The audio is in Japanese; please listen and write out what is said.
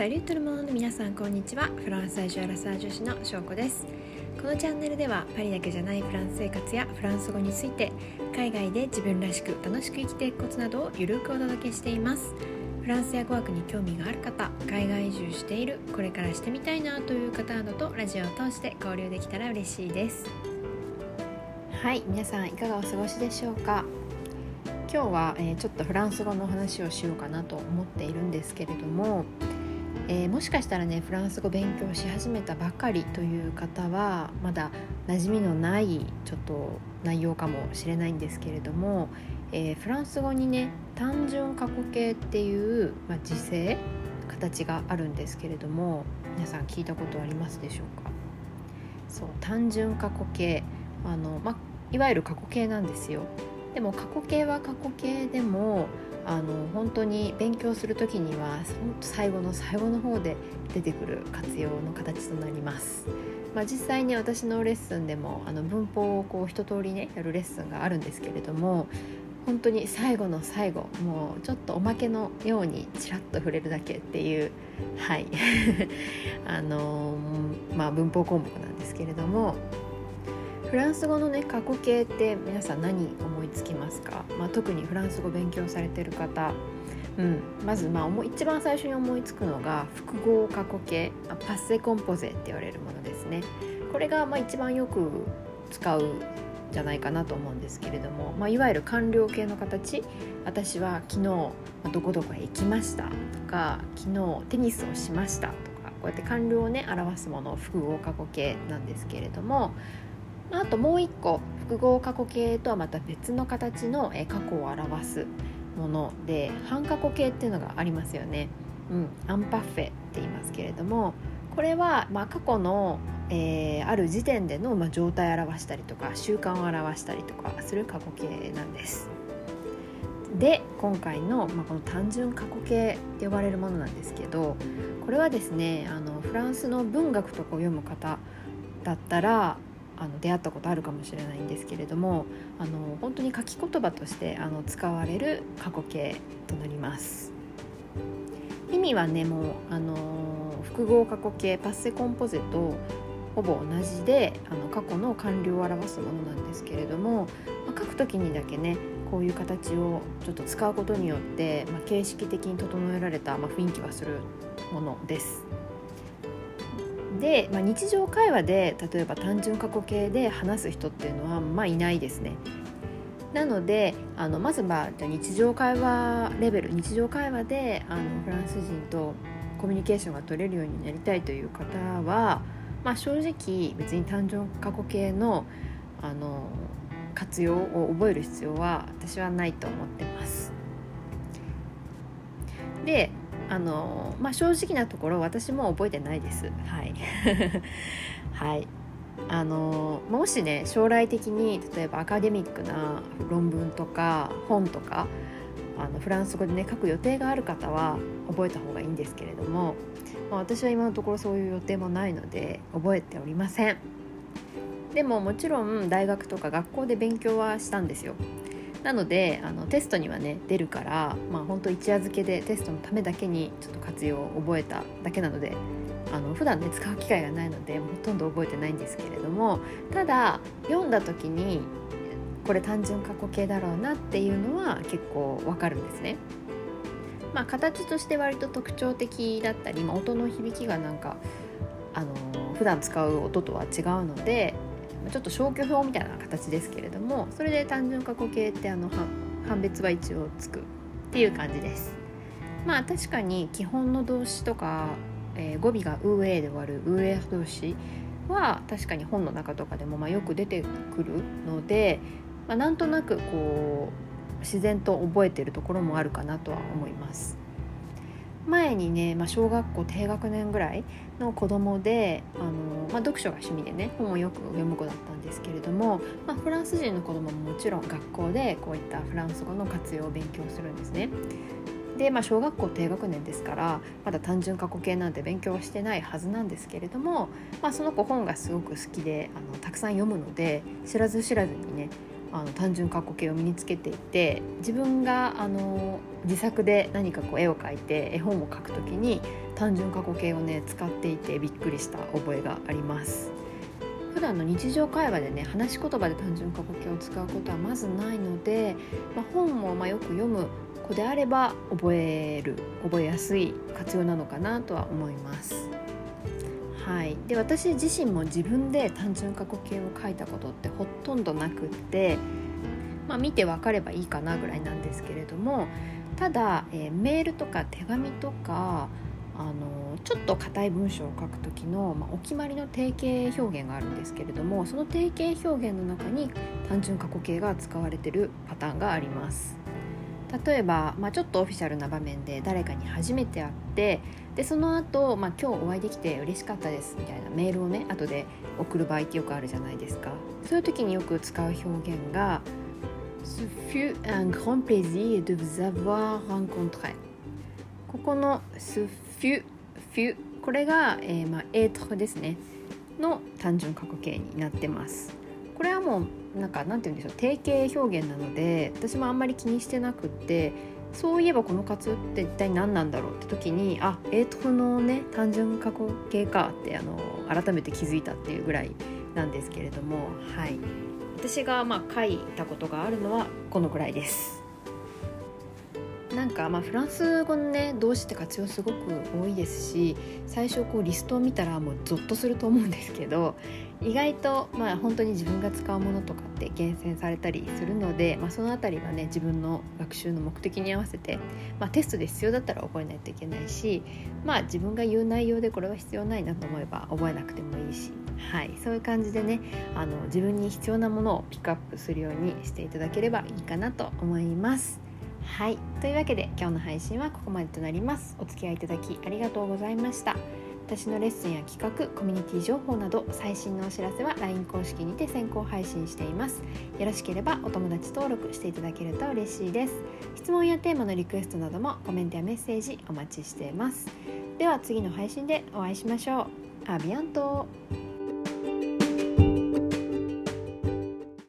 サリュートルモンド皆さんこんにちは。フランス在住アラサー女子の翔子です。このチャンネルではパリだけじゃないフランス生活やフランス語について海外で自分らしく楽しく生きていくコツなどをゆるくお届けしています。フランスや語学に興味がある方海外移住しているこれからしてみたいなという方などとラジオを通して交流できたら嬉しいです。はい皆さんいかがお過ごしでしょうか？今日は、えー、ちょっとフランス語の話をしようかなと思っているんですけれども、えー、もしかしたらねフランス語勉強し始めたばかりという方はまだ馴染みのないちょっと内容かもしれないんですけれども、えー、フランス語にね単純過去形っていう、まあ、時制形があるんですけれども皆さん聞いたことありますでしょうか？そう単純過去形。あの、まあ、いわゆる過去形なんですよ。でも過去形は過去形でもあの本当に勉強する時には最後の最後の方で出てくる活用の形となります。まあ、実際に私のレッスンでもあの文法をこう一通りねやるレッスンがあるんですけれども本当に最後の最後もうちょっとおまけのようにちらっと触れるだけっていうはい あのまあ文法項目なんですけれどもフランス語のね過去形って皆さん何思いつきますか、まあ、特にフランス語勉強されてる方、うん、まずまあ一番最初に思いつくのが複合過去形。パッセコンポゼって言われるものですね。これがまあ一番よく使うじゃないかなと思うんですけれども、まあ、いわゆる完了形の形。私は昨日どこどこへ行きました。とか昨日テニスをしました。とかこうやって完了をね表すものを複合過去形なんですけれども。あともう一個複合過去形とはまた別の形の過去を表すもので半過去形っていうのがありますよね。うん、アンパッフェって言いますけれどもこれはまあ過去の、えー、ある時点でのまあ状態を表したりとか習慣を表したりとかする過去形なんです。で今回の、まあ、この単純過去形って呼ばれるものなんですけどこれはですねあのフランスの文学とかを読む方だったらあの出会ったことあるかもしれないんですけれどもあの本当に書き言葉としてあの使われる過去形となります意味はねもうあの複合過去形パッセコンポゼとほぼ同じであの過去の完了を表すものなんですけれども、まあ、書く時にだけねこういう形をちょっと使うことによって、まあ、形式的に整えられた、まあ、雰囲気はするものです。で、まあ、日常会話で例えば単純過去形で話す人っていうのはまあいないですね。なのであのまずまあ日常会話レベル日常会話であのフランス人とコミュニケーションが取れるようになりたいという方は、まあ、正直別に単純過去形のあの活用を覚える必要は私はないと思ってます。であのまあ、正直なところ私も覚えてないです。はい、はい、あのもしね将来的に例えばアカデミックな論文とか本とかあのフランス語でね書く予定がある方は覚えた方がいいんですけれども、まあ、私は今のところそういう予定もないので覚えておりません。でももちろん大学とか学校で勉強はしたんですよなのであのテストにはね出るからまあ本当一夜漬けでテストのためだけにちょっと活用を覚えただけなのであの普段ね使う機会がないのでほとんど覚えてないんですけれどもただ読んだ時にこれ単純過去形だろうなっていうのは結構わかるんですね。まあ、形として割と特徴的だったり、まあ、音の響きがなんかあの普段使う音とは違うのでちょっと消去表みたいな形ですけれどもそれで単純過去形ってあの判別は一応つくっていう感じです。まあ確かに基本の動詞とか、えー、語尾が「うえ」で終わる「うえ」動詞は確かに本の中とかでもまあよく出てくるので、まあ、なんとなくこう自然と覚えてるところもあるかなとは思います。前にね、まあ、小学校低学年ぐらいの子供であの、まあ、読書が趣味でね本をよく読む子だったんですけれども、まあ、フランス人の子供ももちろん学校でこういったフランス語の活用を勉強するんですね。で、まあ、小学校低学年ですからまだ単純過去形なんて勉強はしてないはずなんですけれども、まあ、その子本がすごく好きであのたくさん読むので知らず知らずにねあの単純過去形を身につけていて自分があの自作で何かこう絵を描いて絵本を描くときに単純過去形をね使っていてびっくりした覚えがあります普段の日常会話でね話し言葉で単純過去形を使うことはまずないので、まあ、本もまよく読む子であれば覚える覚えやすい活用なのかなとは思います。はい、で私自身も自分で単純過去形を書いたことってほとんどなくって、まあ、見て分かればいいかなぐらいなんですけれどもただ、えー、メールとか手紙とかあのちょっと硬い文章を書く時の、まあ、お決まりの定型表現があるんですけれどもその定型表現の中に単純過去形が使われてるパターンがあります。例えば、まあ、ちょっとオフィシャルな場面で誰かに初めて会ってでその後、まあ今日お会いできて嬉しかったですみたいなメールをね後で送る場合ってよくあるじゃないですか。そういう時によく使う表現が「Ce fut un grand plaisir de vous avoir rencontré」ここの「Ce fut」「fut」これが、えーまあ、エートですね。の単純過去形になってます。これはもうなんかなんて言うんでしょう。定型表現なので私もあんまり気にしてなくってそういえばこの活って一体何なんだろうって時にあっ英徳のね単純過去形かってあの改めて気づいたっていうぐらいなんですけれどもはい私がまあ書いたことがあるのはこのぐらいです。なんかまあフランス語のね動詞って活用すごく多いですし最初こうリストを見たらもうゾッとすると思うんですけど意外とまあ本当に自分が使うものとかって厳選されたりするので、まあ、その辺りはね自分の学習の目的に合わせて、まあ、テストで必要だったら覚えないといけないし、まあ、自分が言う内容でこれは必要ないなと思えば覚えなくてもいいし、はい、そういう感じでねあの自分に必要なものをピックアップするようにしていただければいいかなと思います。はい。というわけで今日の配信はここまでとなります。お付き合いいただきありがとうございました。私のレッスンや企画コミュニティ情報など最新のお知らせは LINE 公式にて先行配信しています。よろしければお友達登録していただけると嬉しいです。質問やテーマのリクエストなどもコメントやメッセージお待ちしています。では次の配信でお会いしましょう。アビアント。